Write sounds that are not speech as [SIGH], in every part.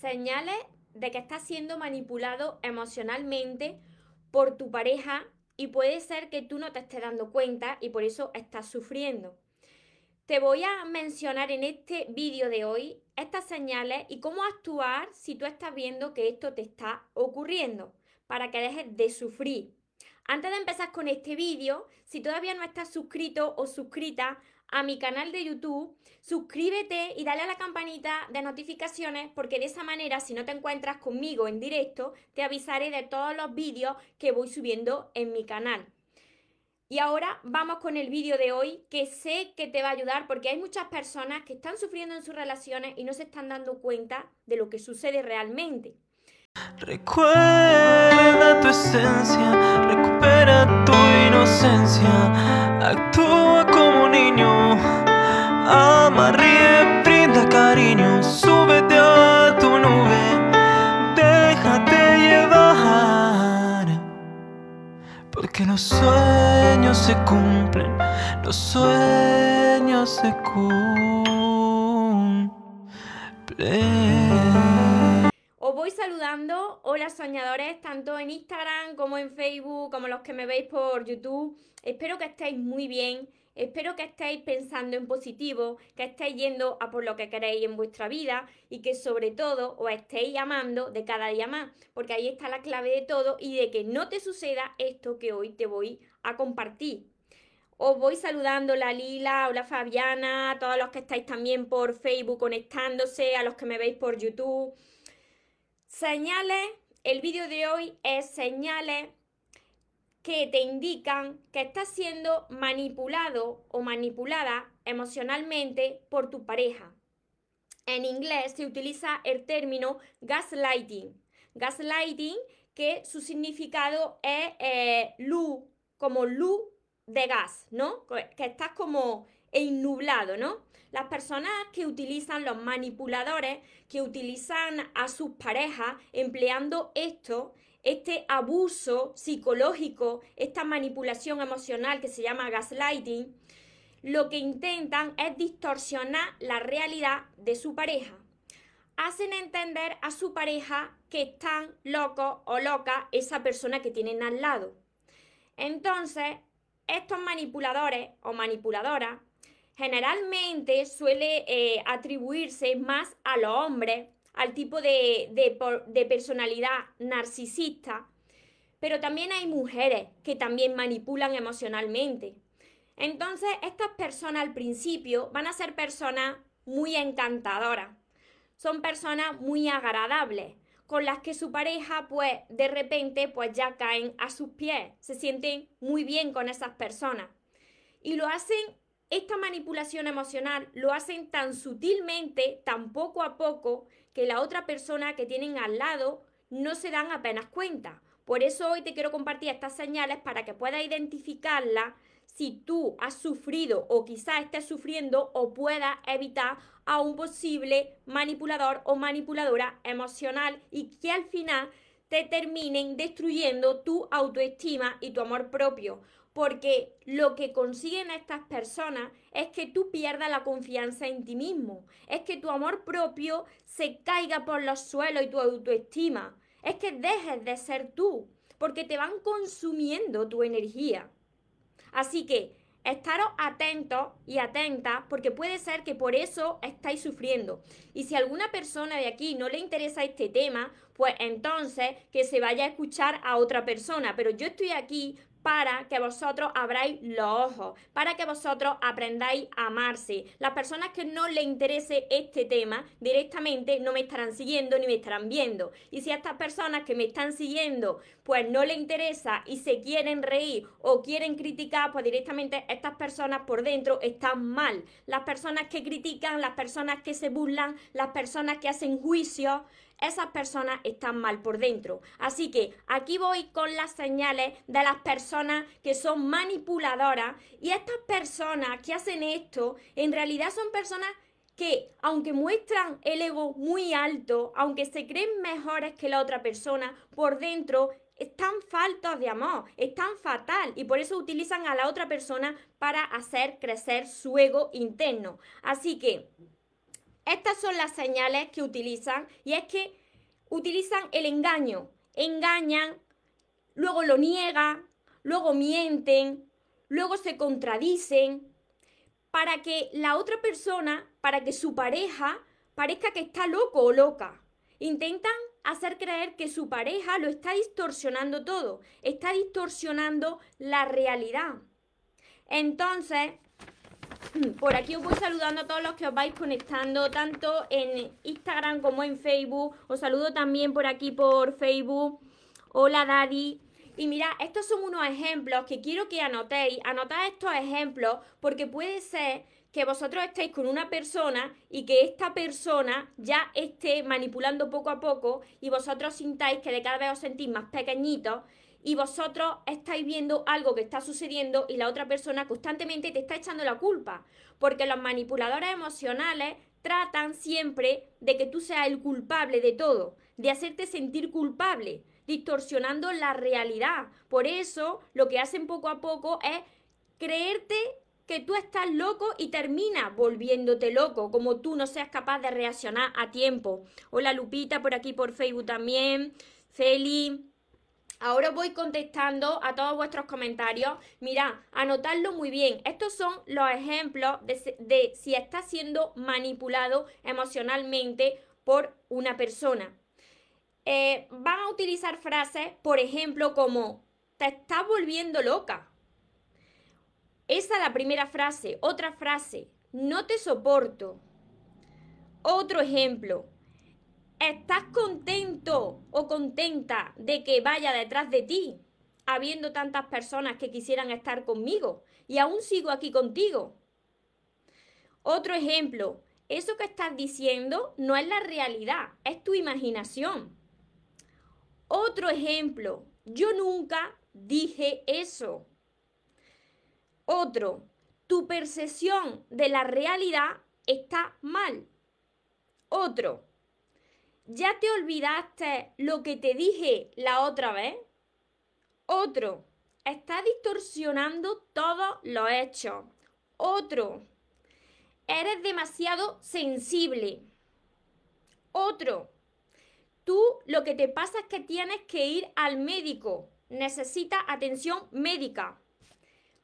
señales de que estás siendo manipulado emocionalmente por tu pareja y puede ser que tú no te estés dando cuenta y por eso estás sufriendo. Te voy a mencionar en este vídeo de hoy estas señales y cómo actuar si tú estás viendo que esto te está ocurriendo para que dejes de sufrir. Antes de empezar con este vídeo, si todavía no estás suscrito o suscrita a mi canal de YouTube, suscríbete y dale a la campanita de notificaciones porque de esa manera, si no te encuentras conmigo en directo, te avisaré de todos los vídeos que voy subiendo en mi canal. Y ahora vamos con el vídeo de hoy que sé que te va a ayudar porque hay muchas personas que están sufriendo en sus relaciones y no se están dando cuenta de lo que sucede realmente. Recuerda tu esencia, recupera tu inocencia, actúa como niño, ama, brinda cariño, súbete a tu nube, déjate llevar, porque los sueños se cumplen, los sueños se cumplen. Os voy saludando, hola soñadores, tanto en Instagram como en Facebook, como los que me veis por YouTube. Espero que estéis muy bien, espero que estéis pensando en positivo, que estéis yendo a por lo que queréis en vuestra vida y que sobre todo os estéis amando de cada día más, porque ahí está la clave de todo y de que no te suceda esto que hoy te voy a compartir. Os voy saludando la Lila, hola Fabiana, a todos los que estáis también por Facebook conectándose, a los que me veis por YouTube. Señales, el vídeo de hoy es señales que te indican que estás siendo manipulado o manipulada emocionalmente por tu pareja. En inglés se utiliza el término gaslighting. Gaslighting, que su significado es eh, luz, como luz de gas, ¿no? Que estás como nublado, ¿no? Las personas que utilizan los manipuladores, que utilizan a sus parejas empleando esto, este abuso psicológico, esta manipulación emocional que se llama gaslighting, lo que intentan es distorsionar la realidad de su pareja. Hacen entender a su pareja que están locos o loca esa persona que tienen al lado. Entonces, estos manipuladores o manipuladoras generalmente suele eh, atribuirse más a los hombres, al tipo de, de, personalidad narcisista, pero también hay mujeres que también manipulan emocionalmente. Entonces, estas personas al principio van a ser personas muy encantadoras, son personas muy agradables, con las que su pareja, pues, de repente, pues ya caen a sus pies, se sienten muy bien con esas personas. Y lo hacen esta manipulación emocional lo hacen tan sutilmente, tan poco a poco, que la otra persona que tienen al lado no se dan apenas cuenta. Por eso hoy te quiero compartir estas señales para que puedas identificarlas si tú has sufrido o quizás estés sufriendo o puedas evitar a un posible manipulador o manipuladora emocional y que al final te terminen destruyendo tu autoestima y tu amor propio porque lo que consiguen estas personas es que tú pierdas la confianza en ti mismo, es que tu amor propio se caiga por los suelos y tu autoestima, es que dejes de ser tú, porque te van consumiendo tu energía. Así que estaros atentos y atentas porque puede ser que por eso estáis sufriendo. Y si a alguna persona de aquí no le interesa este tema, pues entonces que se vaya a escuchar a otra persona. Pero yo estoy aquí para que vosotros abráis los ojos, para que vosotros aprendáis a amarse. Las personas que no les interese este tema directamente no me estarán siguiendo ni me estarán viendo. Y si a estas personas que me están siguiendo pues no les interesa y se quieren reír o quieren criticar, pues directamente estas personas por dentro están mal. Las personas que critican, las personas que se burlan, las personas que hacen juicios, esas personas están mal por dentro. Así que aquí voy con las señales de las personas que son manipuladoras y estas personas que hacen esto en realidad son personas que aunque muestran el ego muy alto, aunque se creen mejores que la otra persona, por dentro están faltos de amor, están fatal y por eso utilizan a la otra persona para hacer crecer su ego interno. Así que Estas son las señales que utilizan y es que utilizan el engaño. Engañan, luego lo niegan, luego mienten, luego se contradicen para que la otra persona, para que su pareja parezca que está loco o loca. Intentan hacer creer que su pareja lo está distorsionando todo, está distorsionando la realidad. Entonces, [LAUGHS] por aquí os voy saludando a todos los que os vais conectando, tanto en Instagram como en Facebook. Os saludo también por aquí por Facebook. Hola Daddy. Y mira, estos son unos ejemplos que quiero que anotéis. Anotad estos ejemplos porque puede ser que vosotros estéis con una persona y que esta persona ya esté manipulando poco a poco y vosotros sintáis que de cada vez os sentís más pequeñitos y vosotros estáis viendo algo que está sucediendo y la otra persona constantemente te está echando la culpa. Porque los manipuladores emocionales tratan siempre de que tú seas el culpable de todo, de hacerte sentir culpable, distorsionando la realidad. Por eso lo que hacen poco a poco es creerte que tú estás loco y termina volviéndote loco, como tú no seas capaz de reaccionar a tiempo. Hola Lupita, por aquí por Facebook también. Feli. Ahora voy contestando a todos vuestros comentarios. Mirad, anotadlo muy bien. Estos son los ejemplos de, si estás siendo manipulado emocionalmente por una persona. Eh, van a utilizar frases, por ejemplo, como te estás volviendo loca esa es la primera frase. Otra frase, no te soporto. Otro ejemplo, ¿estás contento o contenta de que vaya detrás de ti, habiendo tantas personas que quisieran estar conmigo y aún sigo aquí contigo? Otro ejemplo, eso que estás diciendo no es la realidad, es tu imaginación. Otro ejemplo, yo nunca dije eso. Otro, tu percepción de la realidad está mal. Otro, ¿ya te olvidaste lo que te dije la otra vez? Otro, está distorsionando todos los hechos. Otro, eres demasiado sensible. Otro, tú lo que te pasa es que tienes que ir al médico. Necesitas atención médica.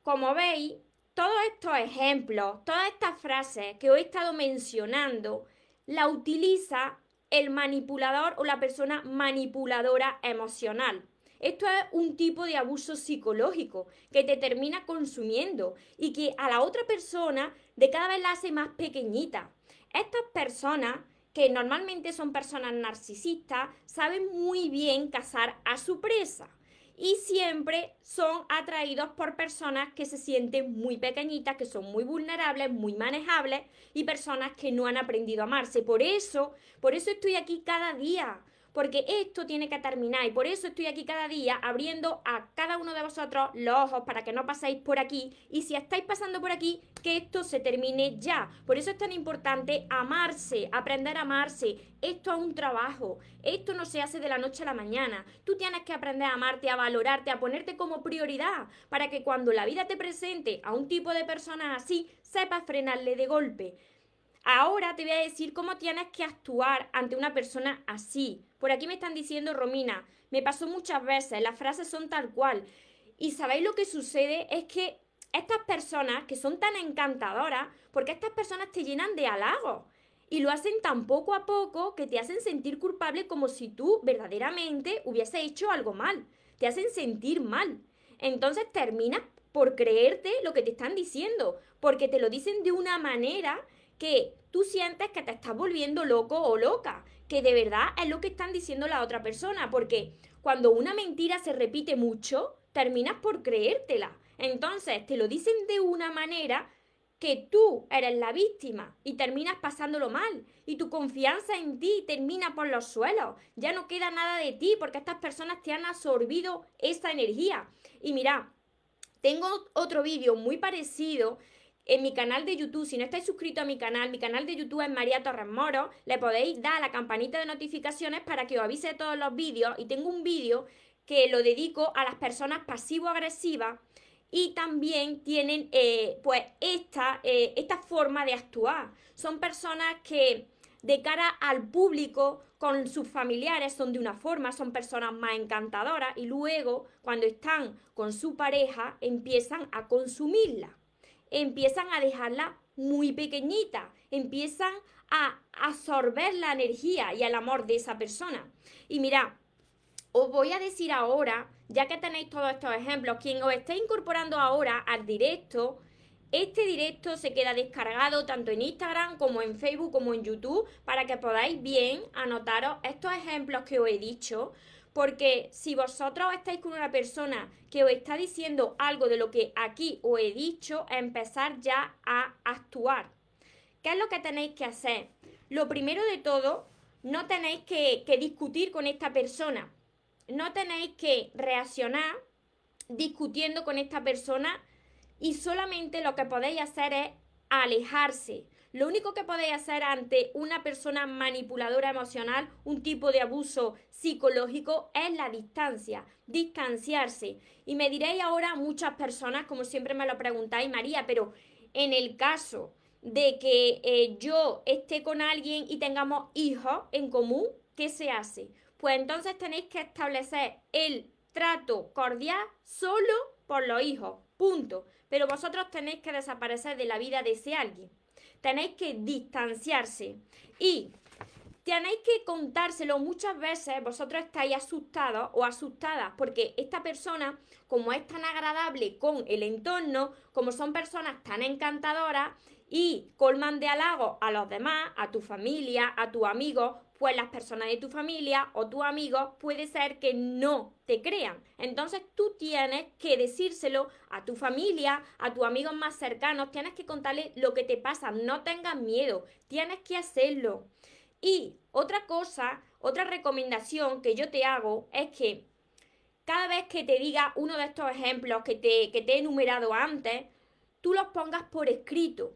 Como veis, todos estos ejemplos, todas estas frases que os he estado mencionando, la utiliza el manipulador o la persona manipuladora emocional. Esto es un tipo de abuso psicológico que te termina consumiendo y que a la otra persona de cada vez la hace más pequeñita. Estas personas, que normalmente son personas narcisistas, saben muy bien cazar a su presa y siempre son atraídos por personas que se sienten muy pequeñitas, que son muy vulnerables, muy manejables y personas que no han aprendido a amarse. Por eso, por eso estoy aquí cada día, porque esto tiene que terminar y por eso estoy aquí cada día abriendo a cada uno de vosotros los ojos para que no paséis por aquí y si estáis pasando por aquí, que esto se termine ya. Por eso es tan importante amarse, aprender a amarse. Esto es un trabajo, esto no se hace de la noche a la mañana. Tú tienes que aprender a amarte, a valorarte, a ponerte como prioridad para que cuando la vida te presente a un tipo de persona así, sepas frenarle de golpe. Ahora te voy a decir cómo tienes que actuar ante una persona así. Por aquí me están diciendo, Romina, me pasó muchas veces, las frases son tal cual. Y sabéis lo que sucede es que estas personas que son tan encantadoras, porque estas personas te llenan de halagos y lo hacen tan poco a poco que te hacen sentir culpable como si tú verdaderamente hubiese hecho algo mal. Te hacen sentir mal. Entonces terminas por creerte lo que te están diciendo, porque te lo dicen de una manera que tú sientes que te estás volviendo loco o loca, que de verdad es lo que están diciendo la otra persona, porque cuando una mentira se repite mucho, terminas por creértela. Entonces te lo dicen de una manera que tú eres la víctima y terminas pasándolo mal y tu confianza en ti termina por los suelos. Ya no queda nada de ti porque estas personas te han absorbido esa energía. Y mira, tengo otro vídeo muy parecido en mi canal de YouTube. Si no estáis suscritos a mi canal, mi canal de YouTube es María Torres Moro, le podéis dar a la campanita de notificaciones para que os avise de todos los vídeos. Y tengo un vídeo que lo dedico a las personas pasivo-agresivas y también tienen eh, pues esta, eh, esta forma de actuar. Son personas que de cara al público con sus familiares son de una forma, son personas más encantadoras y luego cuando están con su pareja empiezan a consumirla, empiezan a dejarla muy pequeñita, empiezan a absorber la energía y el amor de esa persona. Y mira, os voy a decir ahora, ya que tenéis todos estos ejemplos, quien os esté incorporando ahora al directo, este directo se queda descargado tanto en Instagram como en Facebook como en YouTube para que podáis bien anotaros estos ejemplos que os he dicho. Porque si vosotros estáis con una persona que os está diciendo algo de lo que aquí os he dicho, empezar ya a actuar. ¿Qué es lo que tenéis que hacer? Lo primero de todo, no tenéis que, que discutir con esta persona. No tenéis que reaccionar discutiendo con esta persona y solamente lo que podéis hacer es alejarse. Lo único que podéis hacer ante una persona manipuladora emocional, un tipo de abuso psicológico, es la distancia, distanciarse. Y me diréis ahora muchas personas, como siempre me lo preguntáis, María, pero en el caso de que eh, yo esté con alguien y tengamos hijos en común, ¿qué se hace? Pues entonces tenéis que establecer el trato cordial solo por los hijos, punto pero vosotros tenéis que desaparecer de la vida de ese alguien. Tenéis que distanciarse. Y tenéis que contárselo muchas veces, vosotros estáis asustados o asustadas porque esta persona, como es tan agradable con el entorno, como son personas tan encantadoras y colman de halago a los demás, a tu familia, a tus amigos, pues las personas de tu familia o tus amigos puede ser que no te crean. Entonces tú tienes que decírselo a tu familia, a tus amigos más cercanos, tienes que contarles lo que te pasa, no tengas miedo, tienes que hacerlo. Y otra cosa, otra recomendación que yo te hago es que cada vez que te diga uno de estos ejemplos que te, que te he enumerado antes, tú los pongas por escrito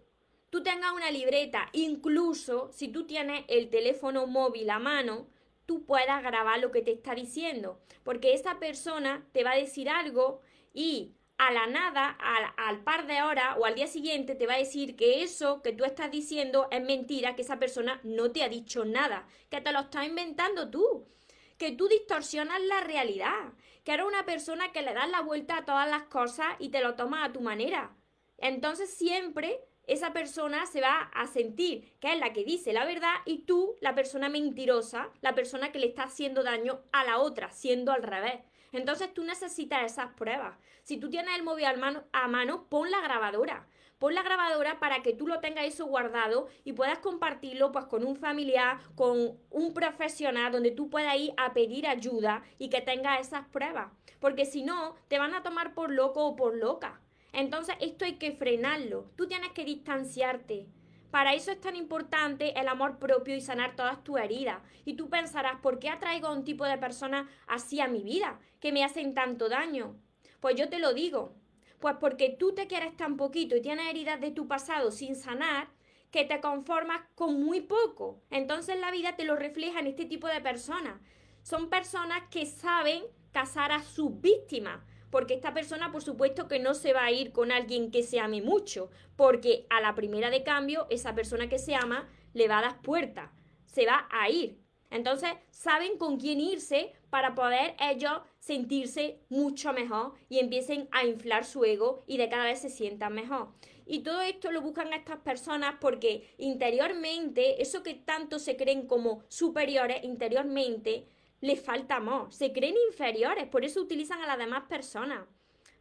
tú tengas una libreta, incluso si tú tienes el teléfono móvil a mano, tú puedas grabar lo que te está diciendo, porque esa persona te va a decir algo y a la nada, al, par de horas o al día siguiente te va a decir que eso que tú estás diciendo es mentira, que esa persona no te ha dicho nada, que te lo estás inventando tú, que tú distorsionas la realidad, que eres una persona que le das la vuelta a todas las cosas y te lo tomas a tu manera. Entonces siempre esa persona se va a sentir que es la que dice la verdad y tú, la persona mentirosa, la persona que le está haciendo daño a la otra, siendo al revés. Entonces tú necesitas esas pruebas. Si tú tienes el móvil a mano, pon la grabadora. Pon la grabadora para que tú lo tengas eso guardado y puedas compartirlo pues con un familiar, con un profesional, donde tú puedas ir a pedir ayuda y que tengas esas pruebas. Porque si no, te van a tomar por loco o por loca. Entonces esto hay que frenarlo. Tú tienes que distanciarte. Para eso es tan importante el amor propio y sanar todas tus heridas. Y tú pensarás, ¿por qué atraigo a un tipo de persona así a mi vida? Que me hacen tanto daño. Pues yo te lo digo. Pues porque tú te quieres tan poquito y tienes heridas de tu pasado sin sanar, que te conformas con muy poco. Entonces la vida te lo refleja en este tipo de personas. Son personas que saben casar a sus víctimas porque esta persona por supuesto que no se va a ir con alguien que se ame mucho, porque a la primera de cambio esa persona que se ama le va a dar puertas, se va a ir. Entonces saben con quién irse para poder ellos sentirse mucho mejor y empiecen a inflar su ego y de cada vez se sientan mejor. Y todo esto lo buscan estas personas porque interiormente, eso que tanto se creen como superiores, interiormente les falta amor, se creen inferiores, por eso utilizan a las demás personas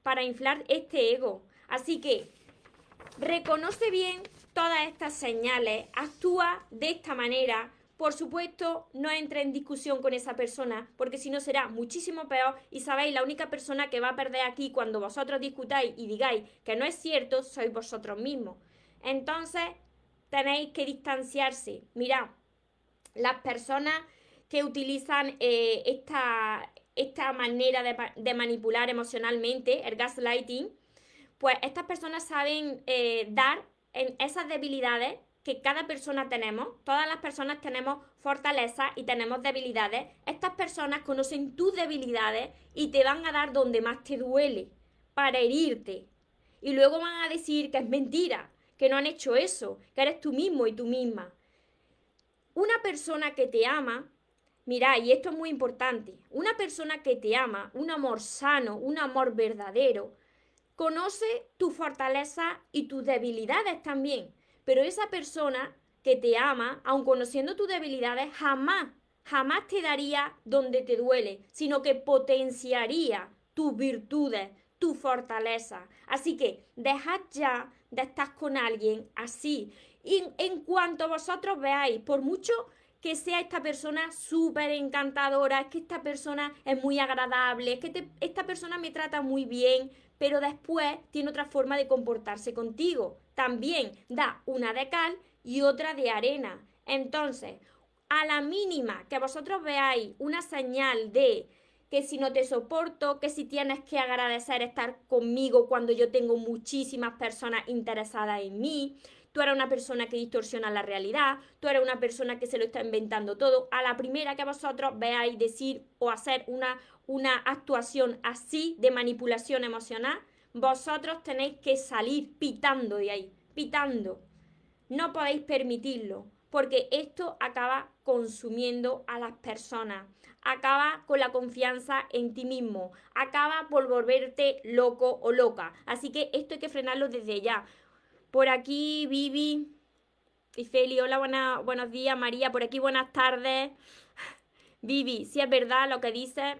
para inflar este ego. Así que reconoce bien todas estas señales, actúa de esta manera. Por supuesto, no entre en discusión con esa persona, porque si no será muchísimo peor. Y sabéis, la única persona que va a perder aquí cuando vosotros discutáis y digáis que no es cierto, sois vosotros mismos. Entonces, tenéis que distanciarse. Mirad, las personas que utilizan eh, esta, esta, manera de, manipular emocionalmente, el gaslighting, pues estas personas saben eh, dar en esas debilidades que cada persona tenemos, todas las personas tenemos fortalezas y tenemos debilidades, estas personas conocen tus debilidades y te van a dar donde más te duele, para herirte. Y luego van a decir que es mentira, que no han hecho eso, que eres tú mismo y tú misma. Una persona que te ama, mira, y esto es muy importante, una persona que te ama, un amor sano, un amor verdadero, conoce tu fortaleza y tus debilidades también. Pero esa persona que te ama, aun conociendo tus debilidades, jamás, jamás te daría donde te duele, sino que potenciaría tus virtudes, tu fortaleza. Así que dejad ya de estar con alguien así. Y en cuanto vosotros veáis, por mucho que sea esta persona súper encantadora, es que esta persona es muy agradable, es que esta persona me trata muy bien, pero después tiene otra forma de comportarse contigo. También da una de cal y otra de arena. Entonces, a la mínima que vosotros veáis una señal de que si no te soporto, que si tienes que agradecer estar conmigo cuando yo tengo muchísimas personas interesadas en mí, tú eres una persona que distorsiona la realidad, tú eres una persona que se lo está inventando todo. A la primera que vosotros veáis decir o hacer una, una actuación así de manipulación emocional, vosotros tenéis que salir pitando de ahí, pitando. No podéis permitirlo, porque esto acaba consumiendo a las personas, acaba con la confianza en ti mismo, acaba por volverte loco o loca. Así que esto hay que frenarlo desde ya. Por aquí, Vivi y Feli, hola, buenos días, María, por aquí, buenas tardes. [LAUGHS] Vivi, si es verdad lo que dices,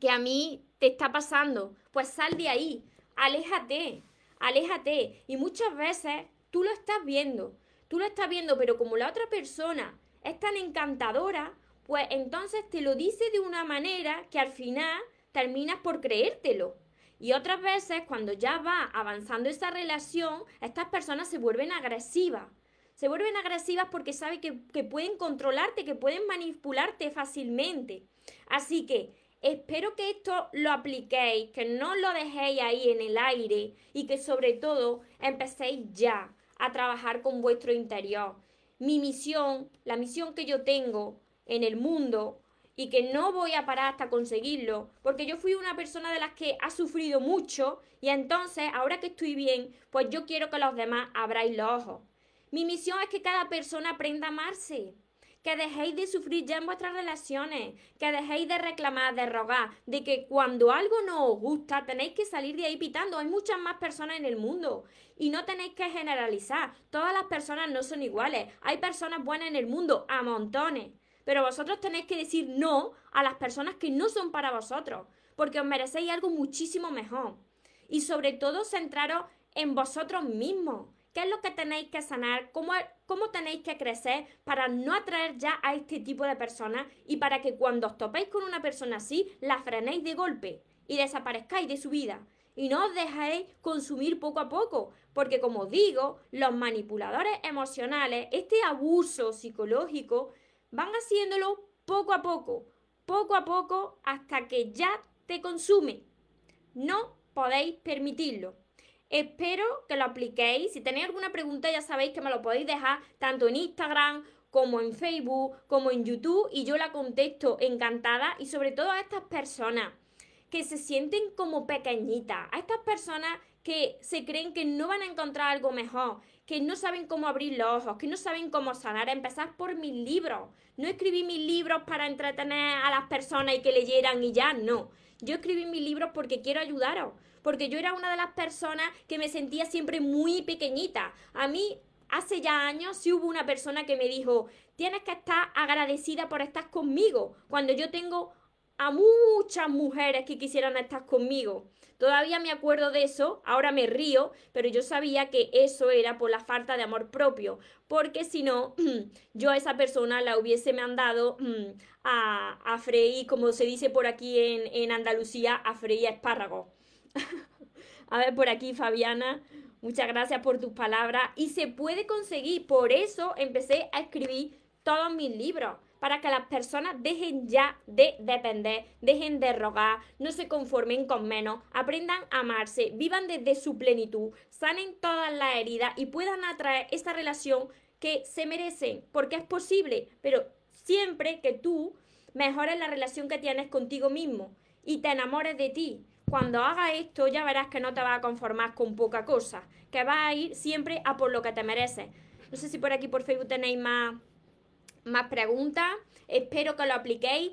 que a mí te está pasando, pues sal de ahí, aléjate, aléjate. Y muchas veces tú lo estás viendo, tú lo estás viendo, pero como la otra persona es tan encantadora, pues entonces te lo dice de una manera que al final terminas por creértelo. Y otras veces, cuando ya va avanzando esa relación, estas personas se vuelven agresivas. Se vuelven agresivas porque saben que, que pueden controlarte, que pueden manipularte fácilmente. Así que espero que esto lo apliquéis, que no lo dejéis ahí en el aire y que sobre todo empecéis ya a trabajar con vuestro interior. Mi misión, la misión que yo tengo en el mundo y que no voy a parar hasta conseguirlo, porque yo fui una persona de las que ha sufrido mucho y entonces, ahora que estoy bien, pues yo quiero que los demás abráis los ojos. Mi misión es que cada persona aprenda a amarse, que dejéis de sufrir ya en vuestras relaciones, que dejéis de reclamar, de rogar, de que cuando algo no os gusta tenéis que salir de ahí pitando. Hay muchas más personas en el mundo y no tenéis que generalizar. Todas las personas no son iguales. Hay personas buenas en el mundo, a montones. Pero vosotros tenéis que decir no a las personas que no son para vosotros, porque os merecéis algo muchísimo mejor. Y sobre todo centraros en vosotros mismos. ¿Qué es lo que tenéis que sanar? ¿Cómo, ¿Cómo tenéis que crecer para no atraer ya a este tipo de personas y para que cuando os topéis con una persona así, la frenéis de golpe y desaparezcáis de su vida? y no os dejéis consumir poco a poco, porque como digo, los manipuladores emocionales, este abuso psicológico, van haciéndolo poco a poco, poco a poco, hasta que ya te consume. No podéis permitirlo. Espero que lo apliquéis. Si tenéis alguna pregunta, ya sabéis que me lo podéis dejar tanto en Instagram como en Facebook, como en YouTube, y yo la contesto encantada. Y sobre todo a estas personas que se sienten como pequeñitas, a estas personas que se creen que no van a encontrar algo mejor, que no saben cómo abrir los ojos, que no saben cómo sanar, empezar por mis libros. No escribí mis libros para entretener a las personas y que leyeran y ya, no. Yo escribí mis libros porque quiero ayudaros, porque yo era una de las personas que me sentía siempre muy pequeñita. A mí hace ya años sí hubo una persona que me dijo, tienes que estar agradecida por estar conmigo, cuando yo tengo a muchas mujeres que quisieran estar conmigo. Todavía me acuerdo de eso, ahora me río, pero yo sabía que eso era por la falta de amor propio, porque si no, [CLEARS THROAT] yo a esa persona la hubiese mandado mm, a, a freír, como se dice por aquí en, en Andalucía, a freír espárragos. [LAUGHS] a ver, por aquí, Fabiana, muchas gracias por tus palabras. Y se puede conseguir, por eso empecé a escribir todos mis libros para que las personas dejen ya de depender, dejen de rogar, no se conformen con menos, aprendan a amarse, vivan desde su plenitud, sanen todas las heridas y puedan atraer esa relación que se merecen, porque es posible, pero siempre que tú mejores la relación que tienes contigo mismo y te enamores de ti, cuando hagas esto ya verás que no te vas a conformar con poca cosa, que vas a ir siempre a por lo que te mereces. No sé si por aquí por Facebook tenéis más, más preguntas, espero que lo apliquéis.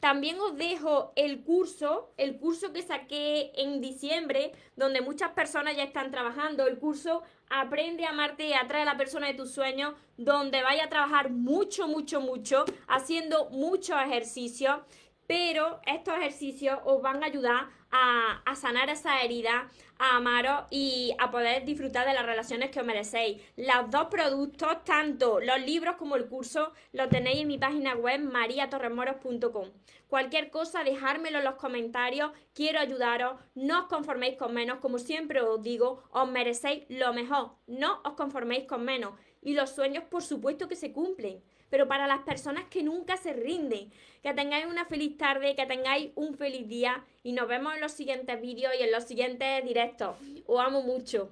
También os dejo el curso, el curso que saqué en diciembre, donde muchas personas ya están trabajando, el curso Aprende a amarte y atrae a la persona de tus sueños, donde vaya a trabajar mucho, mucho, mucho, haciendo muchos ejercicios pero estos ejercicios os van a ayudar a, sanar esa herida, a amaros y a poder disfrutar de las relaciones que os merecéis. Los dos productos, tanto los libros como el curso, los tenéis en mi página web mariatorremoros.com. Cualquier cosa, dejármelo en los comentarios. Quiero ayudaros. No os conforméis con menos. Como siempre os digo, os merecéis lo mejor. No os conforméis con menos. Y los sueños, por supuesto, que se cumplen pero para las personas que nunca se rinden. Que tengáis una feliz tarde, que tengáis un feliz día y nos vemos en los siguientes vídeos y en los siguientes directos. Os amo mucho.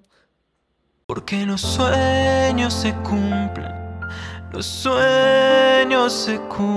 Porque los sueños se cumplen, los sueños se cumplen.